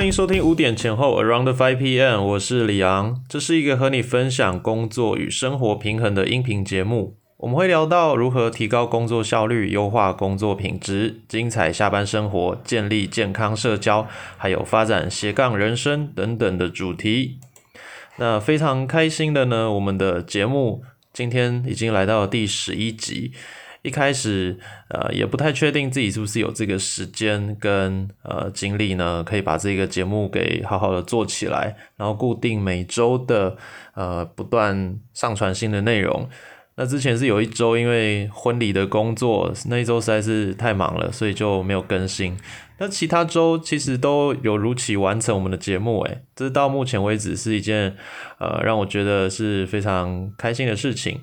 欢迎收听五点前后 Around Five PM，我是李昂，这是一个和你分享工作与生活平衡的音频节目。我们会聊到如何提高工作效率、优化工作品质、精彩下班生活、建立健康社交，还有发展斜杠人生等等的主题。那非常开心的呢，我们的节目今天已经来到第十一集。一开始，呃，也不太确定自己是不是有这个时间跟呃精力呢，可以把这个节目给好好的做起来，然后固定每周的呃不断上传新的内容。那之前是有一周因为婚礼的工作，那一周实在是太忙了，所以就没有更新。那其他周其实都有如期完成我们的节目，诶，这到目前为止是一件呃让我觉得是非常开心的事情。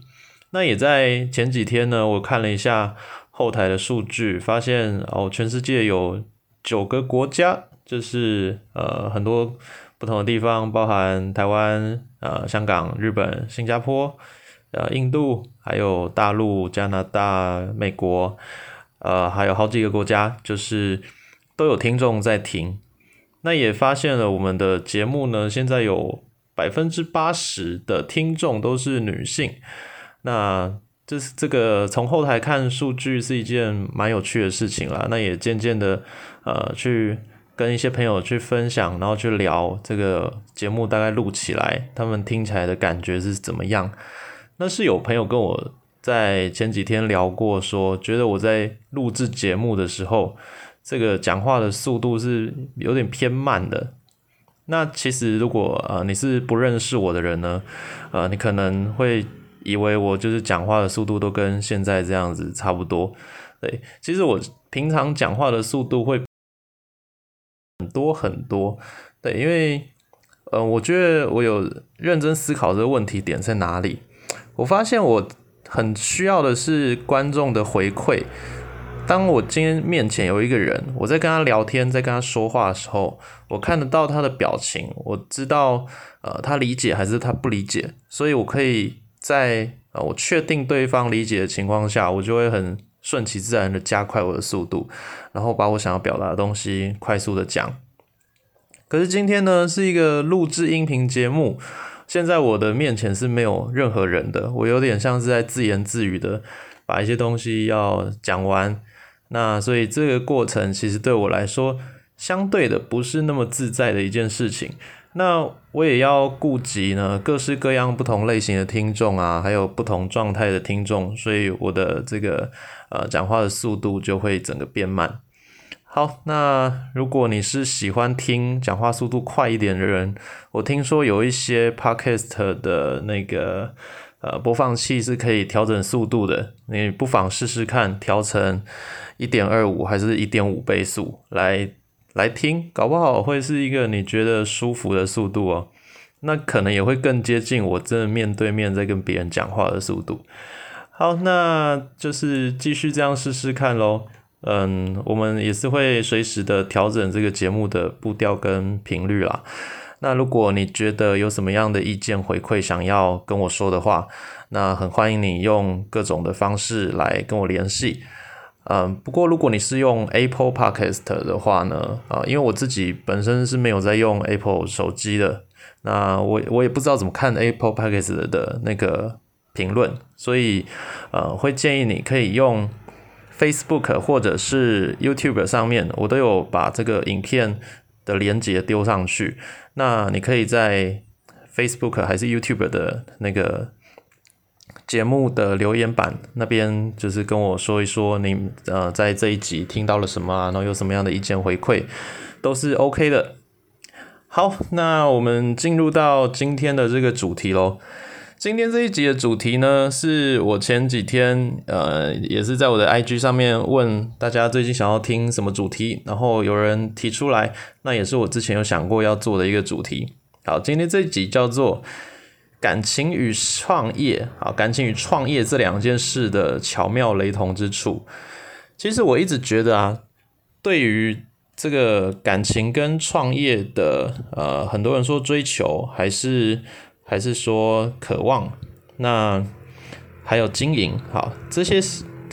那也在前几天呢，我看了一下后台的数据，发现哦，全世界有九个国家，就是呃很多不同的地方，包含台湾、呃香港、日本、新加坡、呃印度，还有大陆、加拿大、美国，呃还有好几个国家，就是都有听众在听。那也发现了我们的节目呢，现在有百分之八十的听众都是女性。那这是这个从后台看数据是一件蛮有趣的事情啦。那也渐渐的呃去跟一些朋友去分享，然后去聊这个节目大概录起来，他们听起来的感觉是怎么样？那是有朋友跟我在前几天聊过，说觉得我在录制节目的时候，这个讲话的速度是有点偏慢的。那其实如果呃你是不认识我的人呢，呃你可能会。以为我就是讲话的速度都跟现在这样子差不多，对，其实我平常讲话的速度会很多很多，对，因为呃，我觉得我有认真思考这个问题点在哪里，我发现我很需要的是观众的回馈。当我今天面前有一个人，我在跟他聊天，在跟他说话的时候，我看得到他的表情，我知道呃他理解还是他不理解，所以我可以。在呃，我确定对方理解的情况下，我就会很顺其自然的加快我的速度，然后把我想要表达的东西快速的讲。可是今天呢，是一个录制音频节目，现在我的面前是没有任何人的，我有点像是在自言自语的把一些东西要讲完。那所以这个过程其实对我来说，相对的不是那么自在的一件事情。那我也要顾及呢，各式各样不同类型的听众啊，还有不同状态的听众，所以我的这个呃讲话的速度就会整个变慢。好，那如果你是喜欢听讲话速度快一点的人，我听说有一些 podcast 的那个呃播放器是可以调整速度的，你不妨试试看，调成一点二五还是一点五倍速来。来听，搞不好会是一个你觉得舒服的速度哦。那可能也会更接近我真的面对面在跟别人讲话的速度。好，那就是继续这样试试看喽。嗯，我们也是会随时的调整这个节目的步调跟频率啦。那如果你觉得有什么样的意见回馈想要跟我说的话，那很欢迎你用各种的方式来跟我联系。嗯，不过如果你是用 Apple Podcast 的话呢，啊，因为我自己本身是没有在用 Apple 手机的，那我我也不知道怎么看 Apple Podcast 的那个评论，所以呃，会建议你可以用 Facebook 或者是 YouTube 上面，我都有把这个影片的连接丢上去，那你可以在 Facebook 还是 YouTube 的那个。节目的留言板那边，就是跟我说一说你呃在这一集听到了什么啊，然后有什么样的意见回馈，都是 OK 的。好，那我们进入到今天的这个主题喽。今天这一集的主题呢，是我前几天呃也是在我的 IG 上面问大家最近想要听什么主题，然后有人提出来，那也是我之前有想过要做的一个主题。好，今天这一集叫做。感情与创业，啊，感情与创业这两件事的巧妙雷同之处，其实我一直觉得啊，对于这个感情跟创业的，呃，很多人说追求，还是还是说渴望，那还有经营，好，这些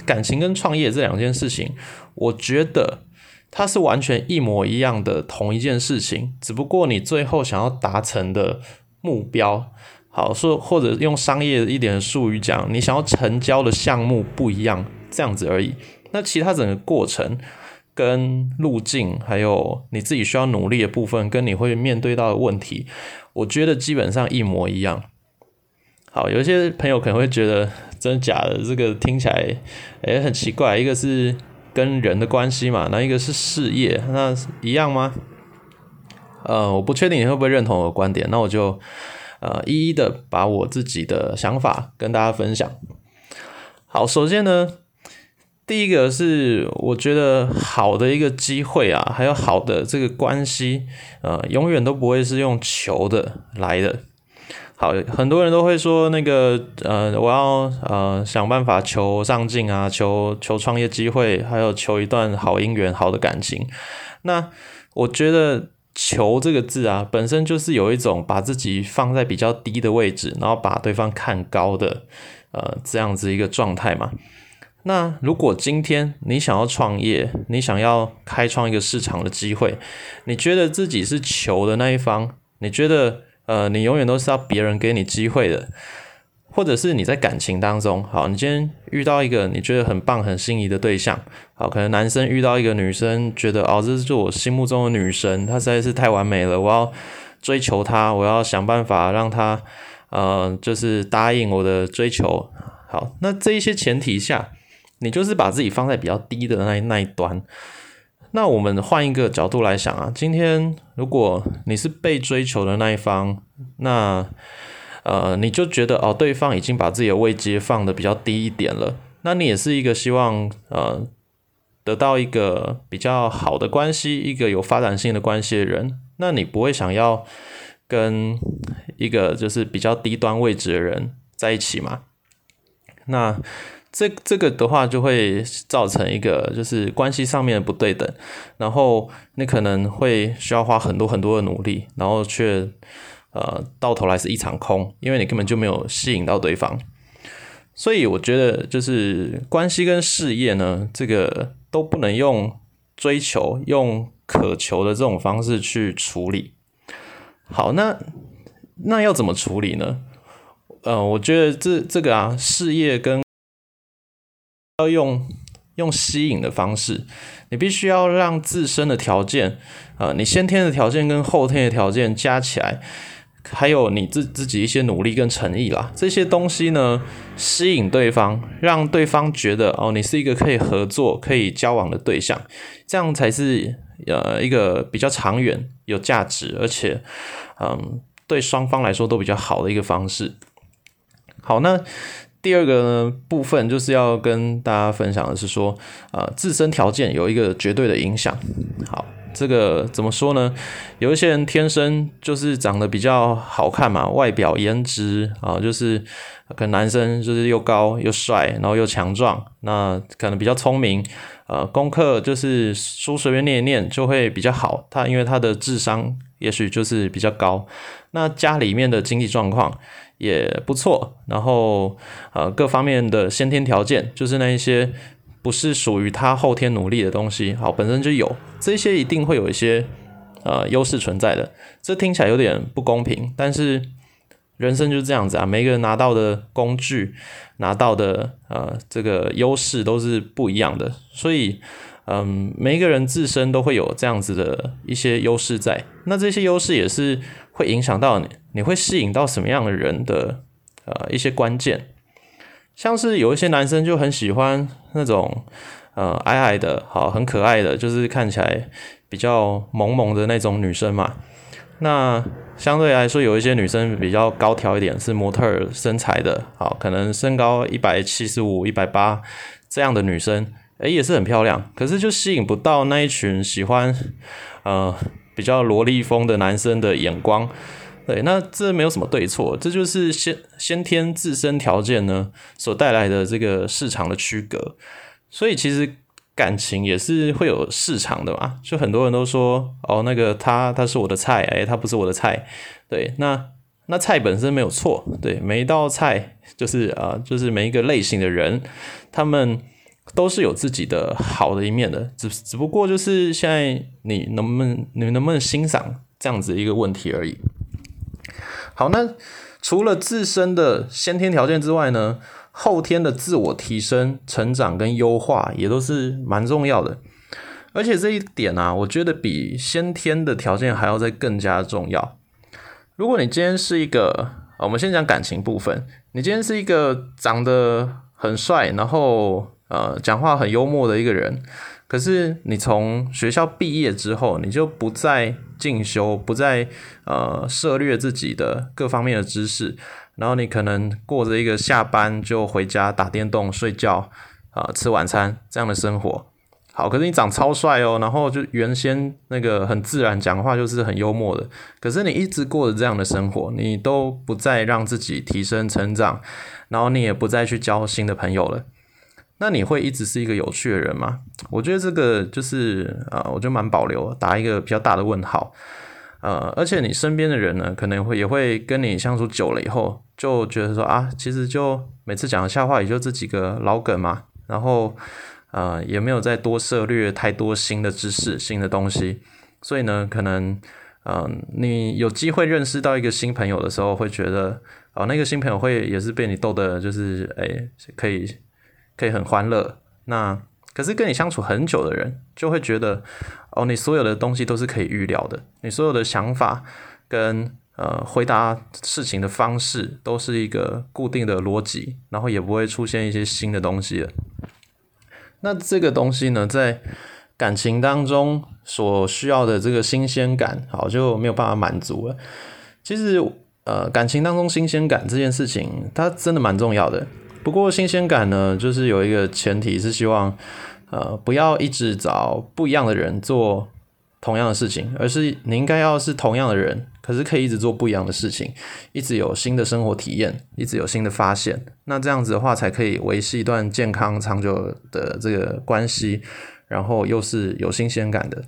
感情跟创业这两件事情，我觉得它是完全一模一样的同一件事情，只不过你最后想要达成的目标，好说或者用商业一点的术语讲，你想要成交的项目不一样，这样子而已。那其他整个过程跟路径，还有你自己需要努力的部分，跟你会面对到的问题，我觉得基本上一模一样。好，有一些朋友可能会觉得真的假的，这个听起来诶很奇怪，一个是。跟人的关系嘛，那一个是事业，那一样吗？呃，我不确定你会不会认同我的观点，那我就呃一一的把我自己的想法跟大家分享。好，首先呢，第一个是我觉得好的一个机会啊，还有好的这个关系，呃，永远都不会是用求的来的。好，很多人都会说那个呃，我要呃想办法求上进啊，求求创业机会，还有求一段好姻缘、好的感情。那我觉得“求”这个字啊，本身就是有一种把自己放在比较低的位置，然后把对方看高的呃这样子一个状态嘛。那如果今天你想要创业，你想要开创一个市场的机会，你觉得自己是求的那一方，你觉得？呃，你永远都是要别人给你机会的，或者是你在感情当中，好，你今天遇到一个你觉得很棒、很心仪的对象，好，可能男生遇到一个女生，觉得哦，这是我心目中的女神，她实在是太完美了，我要追求她，我要想办法让她，呃，就是答应我的追求。好，那这一些前提下，你就是把自己放在比较低的那那一端。那我们换一个角度来想啊，今天如果你是被追求的那一方，那呃你就觉得哦，对方已经把自己的位阶放的比较低一点了，那你也是一个希望呃得到一个比较好的关系，一个有发展性的关系的人，那你不会想要跟一个就是比较低端位置的人在一起吗？那。这这个的话就会造成一个就是关系上面的不对等，然后你可能会需要花很多很多的努力，然后却呃到头来是一场空，因为你根本就没有吸引到对方。所以我觉得就是关系跟事业呢，这个都不能用追求、用渴求的这种方式去处理。好，那那要怎么处理呢？呃，我觉得这这个啊，事业跟要用用吸引的方式，你必须要让自身的条件，呃，你先天的条件跟后天的条件加起来，还有你自自己一些努力跟诚意啦，这些东西呢，吸引对方，让对方觉得哦，你是一个可以合作、可以交往的对象，这样才是呃一个比较长远、有价值，而且嗯，对双方来说都比较好的一个方式。好，那。第二个呢部分就是要跟大家分享的是说，呃，自身条件有一个绝对的影响。好，这个怎么说呢？有一些人天生就是长得比较好看嘛，外表颜值啊，就是可能男生就是又高又帅，然后又强壮，那可能比较聪明，呃，功课就是书随便念一念就会比较好。他因为他的智商也许就是比较高，那家里面的经济状况。也不错，然后呃各方面的先天条件，就是那一些不是属于他后天努力的东西，好本身就有这些，一定会有一些呃优势存在的。这听起来有点不公平，但是人生就是这样子啊，每个人拿到的工具、拿到的呃这个优势都是不一样的，所以嗯每一个人自身都会有这样子的一些优势在，那这些优势也是。会影响到你，你会吸引到什么样的人的呃一些关键，像是有一些男生就很喜欢那种呃矮矮的，好很可爱的，就是看起来比较萌萌的那种女生嘛。那相对来说，有一些女生比较高挑一点，是模特身材的，好可能身高一百七十五、一百八这样的女生，诶也是很漂亮，可是就吸引不到那一群喜欢呃。比较萝莉风的男生的眼光，对，那这没有什么对错，这就是先先天自身条件呢所带来的这个市场的区隔。所以其实感情也是会有市场的嘛，就很多人都说哦，那个他他是我的菜，哎，他不是我的菜，对，那那菜本身没有错，对，每一道菜就是啊，就是每一个类型的人，他们都是有自己的好的一面的，只只不过就是现在你能不能你能不能欣赏这样子一个问题而已。好，那除了自身的先天条件之外呢，后天的自我提升、成长跟优化也都是蛮重要的。而且这一点啊，我觉得比先天的条件还要再更加重要。如果你今天是一个，我们先讲感情部分，你今天是一个长得很帅，然后呃讲话很幽默的一个人，可是你从学校毕业之后，你就不再进修，不再呃涉猎自己的各方面的知识，然后你可能过着一个下班就回家打电动、睡觉啊、吃晚餐这样的生活。好，可是你长超帅哦，然后就原先那个很自然讲话就是很幽默的，可是你一直过着这样的生活，你都不再让自己提升成长，然后你也不再去交新的朋友了，那你会一直是一个有趣的人吗？我觉得这个就是啊，我觉得蛮保留，打一个比较大的问号。呃，而且你身边的人呢，可能会也会跟你相处久了以后，就觉得说啊，其实就每次讲的笑话也就这几个老梗嘛，然后。呃，也没有再多涉略太多新的知识、新的东西，所以呢，可能，嗯，你有机会认识到一个新朋友的时候，会觉得，哦，那个新朋友会也是被你逗的，就是，哎，可以，可以很欢乐。那可是跟你相处很久的人，就会觉得，哦，你所有的东西都是可以预料的，你所有的想法跟呃回答事情的方式都是一个固定的逻辑，然后也不会出现一些新的东西了。那这个东西呢，在感情当中所需要的这个新鲜感，好就没有办法满足了。其实，呃，感情当中新鲜感这件事情，它真的蛮重要的。不过，新鲜感呢，就是有一个前提是希望，呃，不要一直找不一样的人做。同样的事情，而是你应该要是同样的人，可是可以一直做不一样的事情，一直有新的生活体验，一直有新的发现。那这样子的话，才可以维系一段健康长久的这个关系，然后又是有新鲜感的。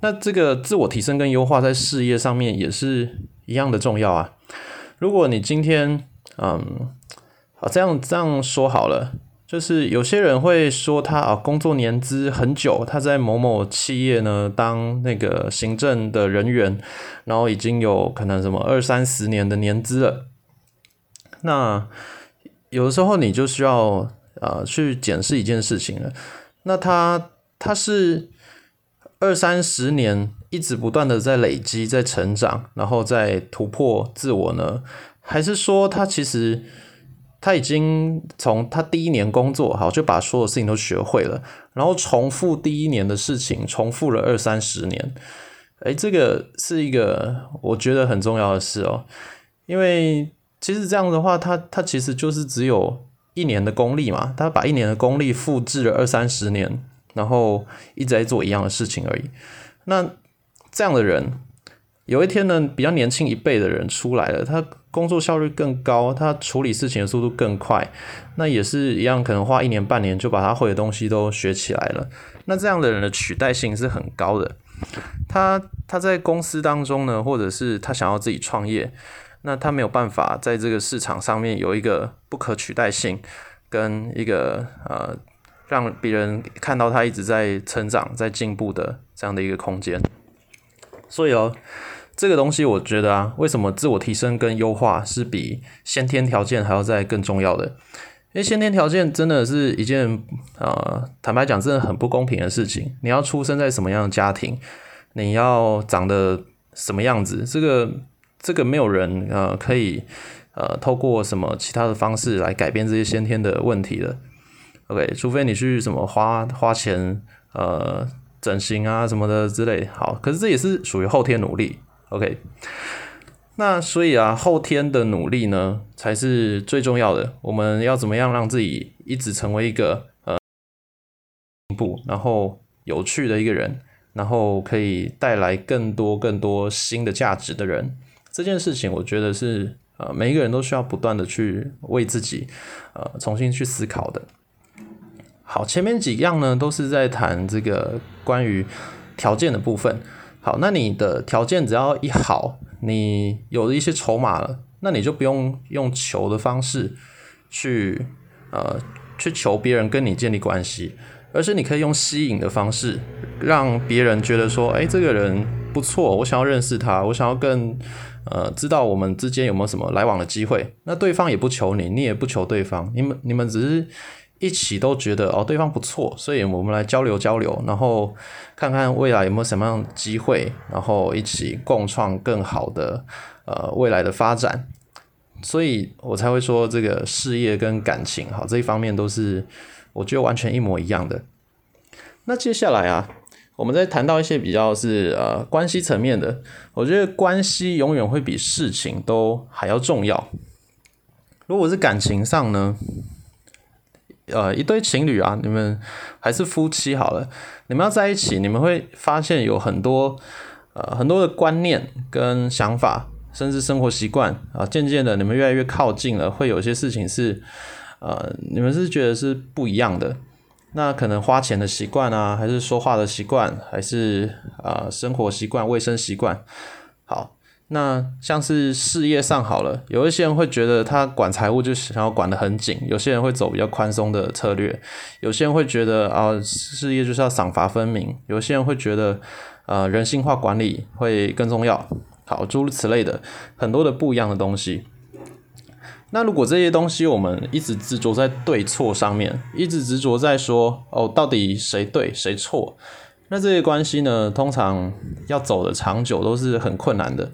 那这个自我提升跟优化在事业上面也是一样的重要啊。如果你今天，嗯，啊，这样这样说好了。就是有些人会说他啊，工作年资很久，他在某某企业呢当那个行政的人员，然后已经有可能什么二三十年的年资了。那有的时候你就需要啊去检视一件事情了。那他他是二三十年一直不断的在累积、在成长，然后在突破自我呢，还是说他其实？他已经从他第一年工作好就把所有事情都学会了，然后重复第一年的事情，重复了二三十年。哎，这个是一个我觉得很重要的事哦，因为其实这样的话，他他其实就是只有一年的功力嘛，他把一年的功力复制了二三十年，然后一直在做一样的事情而已。那这样的人。有一天呢，比较年轻一辈的人出来了，他工作效率更高，他处理事情的速度更快，那也是一样，可能花一年半年就把他会的东西都学起来了。那这样的人的取代性是很高的。他他在公司当中呢，或者是他想要自己创业，那他没有办法在这个市场上面有一个不可取代性，跟一个呃让别人看到他一直在成长、在进步的这样的一个空间。所以哦。这个东西，我觉得啊，为什么自我提升跟优化是比先天条件还要再更重要的？因为先天条件真的是一件呃，坦白讲，真的很不公平的事情。你要出生在什么样的家庭，你要长得什么样子，这个这个没有人呃可以呃透过什么其他的方式来改变这些先天的问题的。OK，除非你去什么花花钱呃整形啊什么的之类。好，可是这也是属于后天努力。OK，那所以啊，后天的努力呢，才是最重要的。我们要怎么样让自己一直成为一个呃进步，然后有趣的一个人，然后可以带来更多更多新的价值的人？这件事情，我觉得是呃每一个人都需要不断的去为自己呃重新去思考的。好，前面几样呢，都是在谈这个关于条件的部分。好，那你的条件只要一好，你有了一些筹码了，那你就不用用求的方式去呃去求别人跟你建立关系，而是你可以用吸引的方式，让别人觉得说，哎，这个人不错，我想要认识他，我想要更呃知道我们之间有没有什么来往的机会。那对方也不求你，你也不求对方，你们你们只是一起都觉得哦对方不错，所以我们来交流交流，然后看看未来有没有什么样的机会，然后一起共创更好的呃未来的发展。所以我才会说，这个事业跟感情，好这一方面都是我觉得完全一模一样的。那接下来啊，我们再谈到一些比较是呃关系层面的，我觉得关系永远会比事情都还要重要。如果是感情上呢，呃一对情侣啊，你们还是夫妻好了，你们要在一起，你们会发现有很多呃很多的观念跟想法。甚至生活习惯啊，渐渐的你们越来越靠近了，会有些事情是，呃，你们是觉得是不一样的。那可能花钱的习惯啊，还是说话的习惯，还是啊生活习惯、卫生习惯。好，那像是事业上好了，有一些人会觉得他管财务就想要管得很紧，有些人会走比较宽松的策略，有些人会觉得啊事业就是要赏罚分明，有些人会觉得呃人性化管理会更重要。好，诸如此类的很多的不一样的东西。那如果这些东西我们一直执着在对错上面，一直执着在说哦，到底谁对谁错，那这些关系呢，通常要走的长久都是很困难的。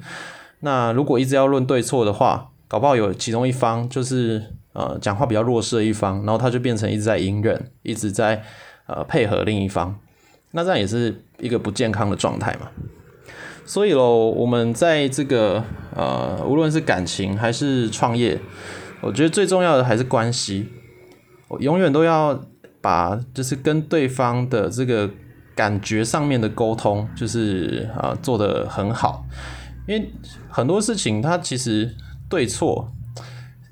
那如果一直要论对错的话，搞不好有其中一方就是呃讲话比较弱势的一方，然后他就变成一直在隐忍，一直在呃配合另一方，那这样也是一个不健康的状态嘛。所以喽，我们在这个呃，无论是感情还是创业，我觉得最重要的还是关系。我永远都要把就是跟对方的这个感觉上面的沟通，就是啊做得很好。因为很多事情它其实对错，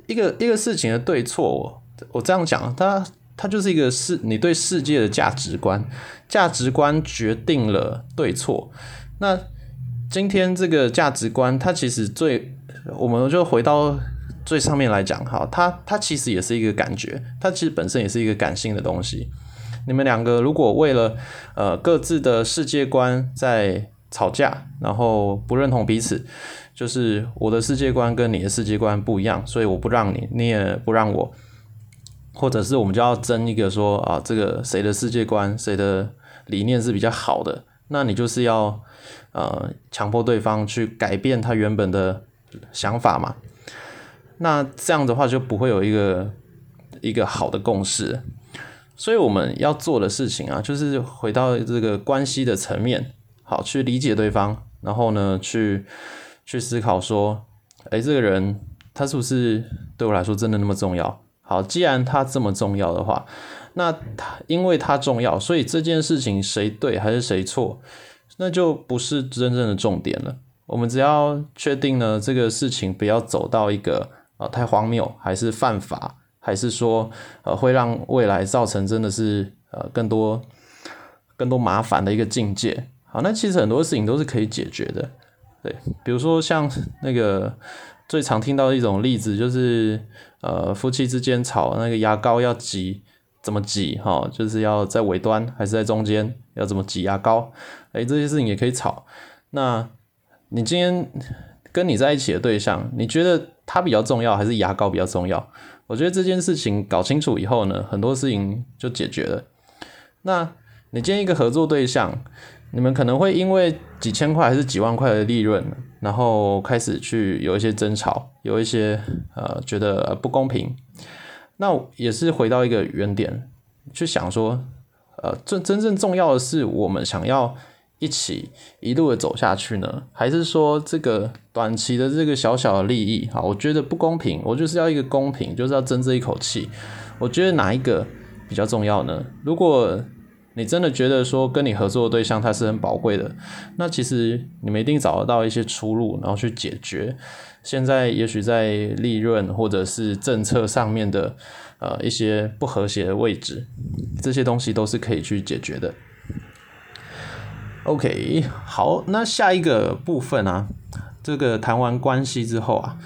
一个一个事情的对错，我这样讲，它它就是一个世你对世界的价值观，价值观决定了对错。那今天这个价值观，它其实最，我们就回到最上面来讲哈，它它其实也是一个感觉，它其实本身也是一个感性的东西。你们两个如果为了呃各自的世界观在吵架，然后不认同彼此，就是我的世界观跟你的世界观不一样，所以我不让你，你也不让我，或者是我们就要争一个说啊，这个谁的世界观，谁的理念是比较好的，那你就是要。呃，强迫对方去改变他原本的想法嘛？那这样的话就不会有一个一个好的共识。所以我们要做的事情啊，就是回到这个关系的层面，好去理解对方，然后呢，去去思考说，哎，这个人他是不是对我来说真的那么重要？好，既然他这么重要的话，那他因为他重要，所以这件事情谁对还是谁错？那就不是真正的重点了。我们只要确定呢，这个事情不要走到一个啊太荒谬，还是犯法，还是说呃会让未来造成真的是呃更多更多麻烦的一个境界。好，那其实很多事情都是可以解决的。对，比如说像那个最常听到的一种例子，就是呃夫妻之间吵那个牙膏要挤。怎么挤哈？就是要在尾端还是在中间？要怎么挤牙膏？哎，这些事情也可以吵。那你今天跟你在一起的对象，你觉得他比较重要还是牙膏比较重要？我觉得这件事情搞清楚以后呢，很多事情就解决了。那你建一个合作对象，你们可能会因为几千块还是几万块的利润，然后开始去有一些争吵，有一些呃觉得不公平。那也是回到一个原点，去想说，呃，真真正重要的是我们想要一起一路的走下去呢，还是说这个短期的这个小小的利益，哈，我觉得不公平，我就是要一个公平，就是要争这一口气。我觉得哪一个比较重要呢？如果你真的觉得说跟你合作的对象他是很宝贵的，那其实你们一定找得到一些出路，然后去解决。现在也许在利润或者是政策上面的呃一些不和谐的位置，这些东西都是可以去解决的。OK，好，那下一个部分啊，这个谈完关系之后啊，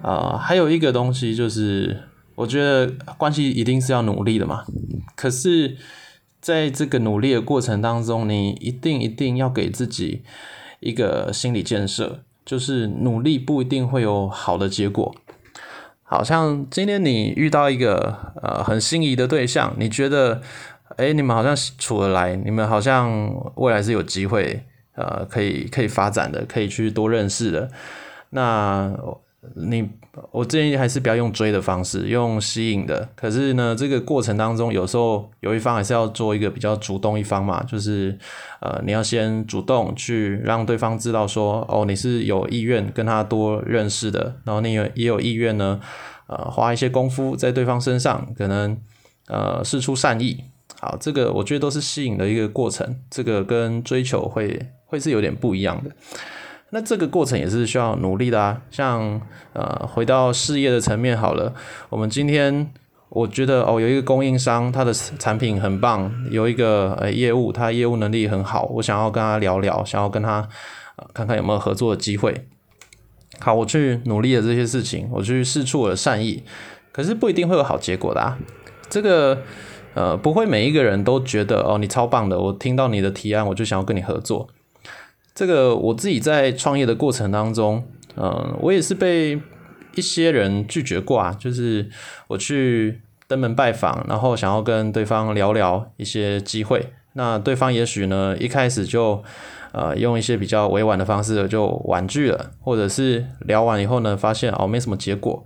啊，还有一个东西就是我觉得关系一定是要努力的嘛。可是，在这个努力的过程当中，你一定一定要给自己一个心理建设，就是努力不一定会有好的结果。好像今天你遇到一个呃很心仪的对象，你觉得，哎，你们好像处得来，你们好像未来是有机会，呃，可以可以发展的，可以去多认识的，那。你我建议还是不要用追的方式，用吸引的。可是呢，这个过程当中，有时候有一方还是要做一个比较主动一方嘛，就是呃，你要先主动去让对方知道说，哦，你是有意愿跟他多认识的，然后你也也有意愿呢，呃，花一些功夫在对方身上，可能呃，事出善意。好，这个我觉得都是吸引的一个过程，这个跟追求会会是有点不一样的。那这个过程也是需要努力的啊，像呃回到事业的层面好了，我们今天我觉得哦有一个供应商，他的产品很棒，有一个呃业务，他业务能力很好，我想要跟他聊聊，想要跟他看看有没有合作的机会。好，我去努力的这些事情，我去试出我的善意，可是不一定会有好结果的啊。这个呃不会每一个人都觉得哦你超棒的，我听到你的提案，我就想要跟你合作。这个我自己在创业的过程当中，嗯，我也是被一些人拒绝过啊。就是我去登门拜访，然后想要跟对方聊聊一些机会，那对方也许呢一开始就呃用一些比较委婉的方式就婉拒了，或者是聊完以后呢发现哦没什么结果，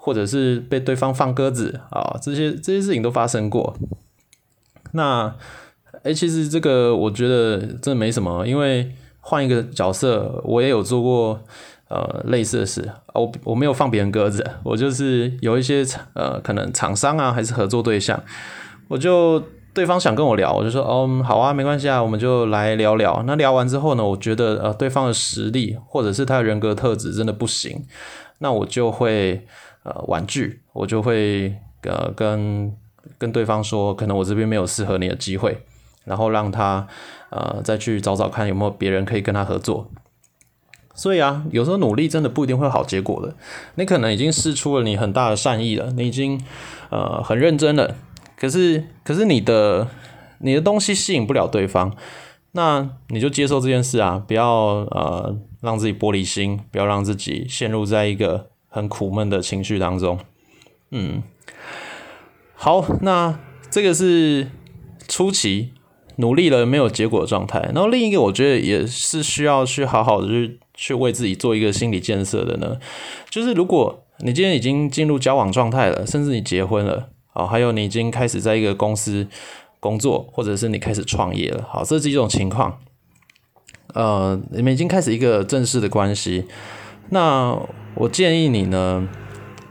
或者是被对方放鸽子啊，这些这些事情都发生过。那哎，其实这个我觉得这没什么，因为。换一个角色，我也有做过呃类似的事。我我没有放别人鸽子，我就是有一些呃可能厂商啊，还是合作对象，我就对方想跟我聊，我就说哦好啊，没关系啊，我们就来聊聊。那聊完之后呢，我觉得呃对方的实力或者是他的人格特质真的不行，那我就会呃婉拒，我就会呃跟跟对方说，可能我这边没有适合你的机会。然后让他，呃，再去找找看有没有别人可以跟他合作。所以啊，有时候努力真的不一定会有好结果的。你可能已经试出了你很大的善意了，你已经呃很认真了，可是可是你的你的东西吸引不了对方，那你就接受这件事啊，不要呃让自己玻璃心，不要让自己陷入在一个很苦闷的情绪当中。嗯，好，那这个是初期。努力了没有结果的状态，然后另一个我觉得也是需要去好好的去去为自己做一个心理建设的呢，就是如果你今天已经进入交往状态了，甚至你结婚了，好，还有你已经开始在一个公司工作，或者是你开始创业了，好，这是一种情况，呃，你们已经开始一个正式的关系，那我建议你呢，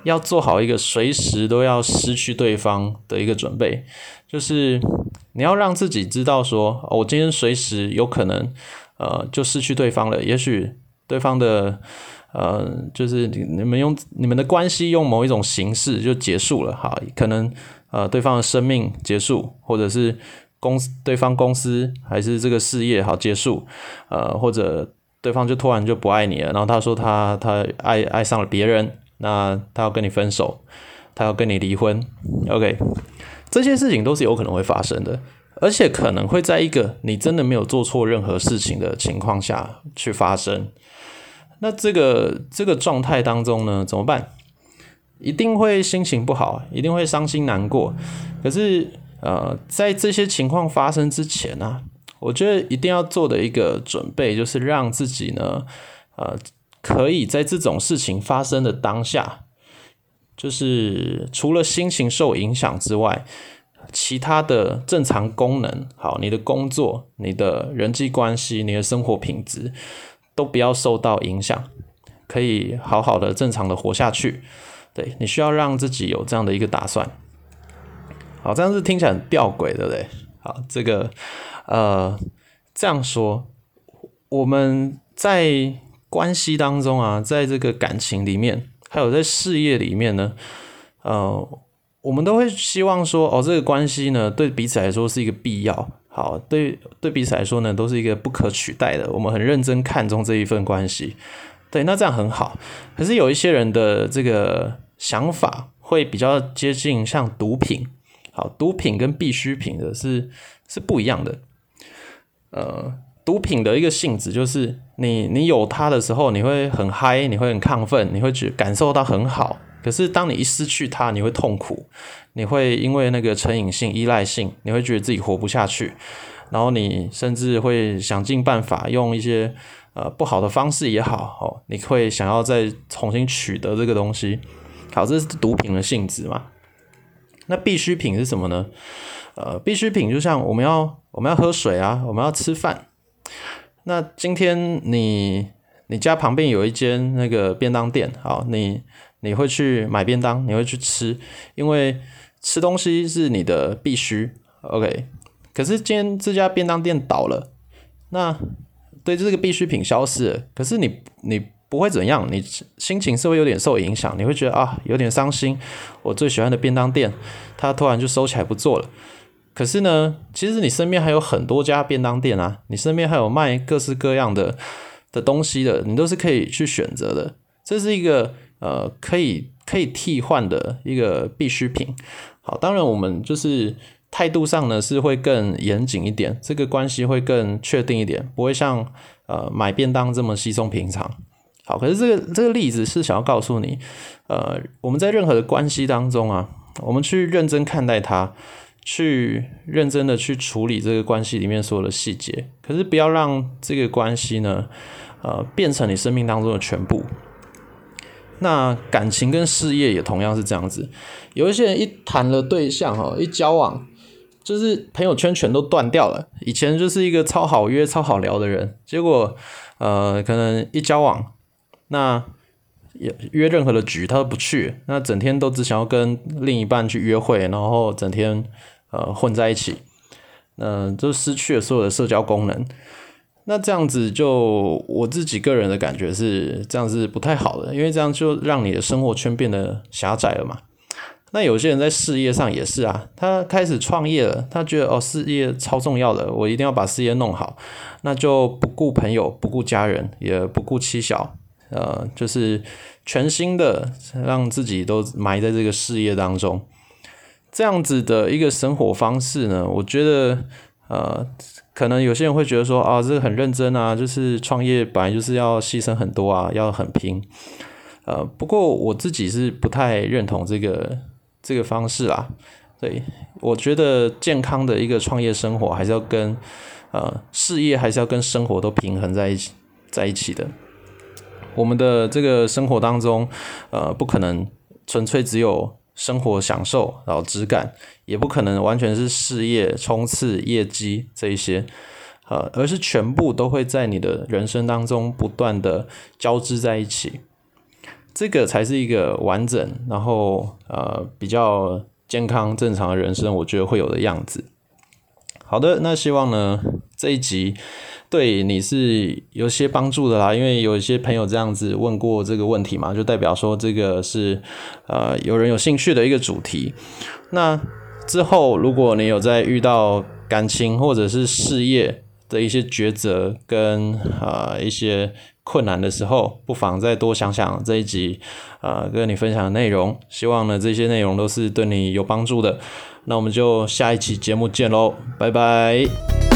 要做好一个随时都要失去对方的一个准备。就是你要让自己知道，说我今天随时有可能，呃，就失去对方了。也许对方的，呃，就是你们用你们的关系用某一种形式就结束了，哈，可能呃对方的生命结束，或者是公对方公司还是这个事业好结束，呃，或者对方就突然就不爱你了，然后他说他他爱爱上了别人，那他要跟你分手，他要跟你离婚，OK。这些事情都是有可能会发生的，而且可能会在一个你真的没有做错任何事情的情况下去发生。那这个这个状态当中呢，怎么办？一定会心情不好，一定会伤心难过。可是，呃，在这些情况发生之前呢，我觉得一定要做的一个准备，就是让自己呢，呃，可以在这种事情发生的当下。就是除了心情受影响之外，其他的正常功能，好，你的工作、你的人际关系、你的生活品质都不要受到影响，可以好好的、正常的活下去。对你需要让自己有这样的一个打算。好，这样子听起来很吊诡，对不对？好，这个呃，这样说，我们在关系当中啊，在这个感情里面。还有在事业里面呢，呃，我们都会希望说，哦，这个关系呢，对彼此来说是一个必要，好，对对彼此来说呢，都是一个不可取代的。我们很认真看重这一份关系，对，那这样很好。可是有一些人的这个想法，会比较接近像毒品。好，毒品跟必需品的是是不一样的。呃，毒品的一个性质就是你你有它的时候，你会很嗨，你会很亢奋，你会觉感受到很好。可是当你一失去它，你会痛苦，你会因为那个成瘾性、依赖性，你会觉得自己活不下去，然后你甚至会想尽办法用一些呃不好的方式也好，哦，你会想要再重新取得这个东西。好，这是毒品的性质嘛？那必需品是什么呢？呃，必需品就像我们要我们要喝水啊，我们要吃饭。那今天你你家旁边有一间那个便当店，好，你你会去买便当，你会去吃，因为吃东西是你的必须。OK，可是今天这家便当店倒了，那对这个必需品消失了，可是你你。不会怎样，你心情是会有点受影响，你会觉得啊有点伤心。我最喜欢的便当店，它突然就收起来不做了。可是呢，其实你身边还有很多家便当店啊，你身边还有卖各式各样的的东西的，你都是可以去选择的。这是一个呃可以可以替换的一个必需品。好，当然我们就是态度上呢是会更严谨一点，这个关系会更确定一点，不会像呃买便当这么稀松平常。好，可是这个这个例子是想要告诉你，呃，我们在任何的关系当中啊，我们去认真看待它，去认真的去处理这个关系里面所有的细节，可是不要让这个关系呢，呃，变成你生命当中的全部。那感情跟事业也同样是这样子，有一些人一谈了对象哈，一交往，就是朋友圈全都断掉了。以前就是一个超好约、超好聊的人，结果呃，可能一交往。那约约任何的局他都不去，那整天都只想要跟另一半去约会，然后整天呃混在一起，嗯，就失去了所有的社交功能。那这样子就我自己个人的感觉是这样是不太好的，因为这样就让你的生活圈变得狭窄了嘛。那有些人在事业上也是啊，他开始创业了，他觉得哦事业超重要的，我一定要把事业弄好，那就不顾朋友，不顾家人，也不顾妻小。呃，就是全新的让自己都埋在这个事业当中，这样子的一个生活方式呢，我觉得呃，可能有些人会觉得说啊，这个很认真啊，就是创业本来就是要牺牲很多啊，要很拼。呃，不过我自己是不太认同这个这个方式啦。对，我觉得健康的一个创业生活还是要跟呃事业还是要跟生活都平衡在一起在一起的。我们的这个生活当中，呃，不可能纯粹只有生活享受，然后质感，也不可能完全是事业冲刺业绩这一些，呃，而是全部都会在你的人生当中不断的交织在一起，这个才是一个完整，然后呃比较健康正常的人生，我觉得会有的样子。好的，那希望呢这一集。对你是有些帮助的啦，因为有一些朋友这样子问过这个问题嘛，就代表说这个是呃有人有兴趣的一个主题。那之后如果你有在遇到感情或者是事业的一些抉择跟呃一些困难的时候，不妨再多想想这一集呃跟你分享的内容。希望呢这些内容都是对你有帮助的。那我们就下一期节目见喽，拜拜。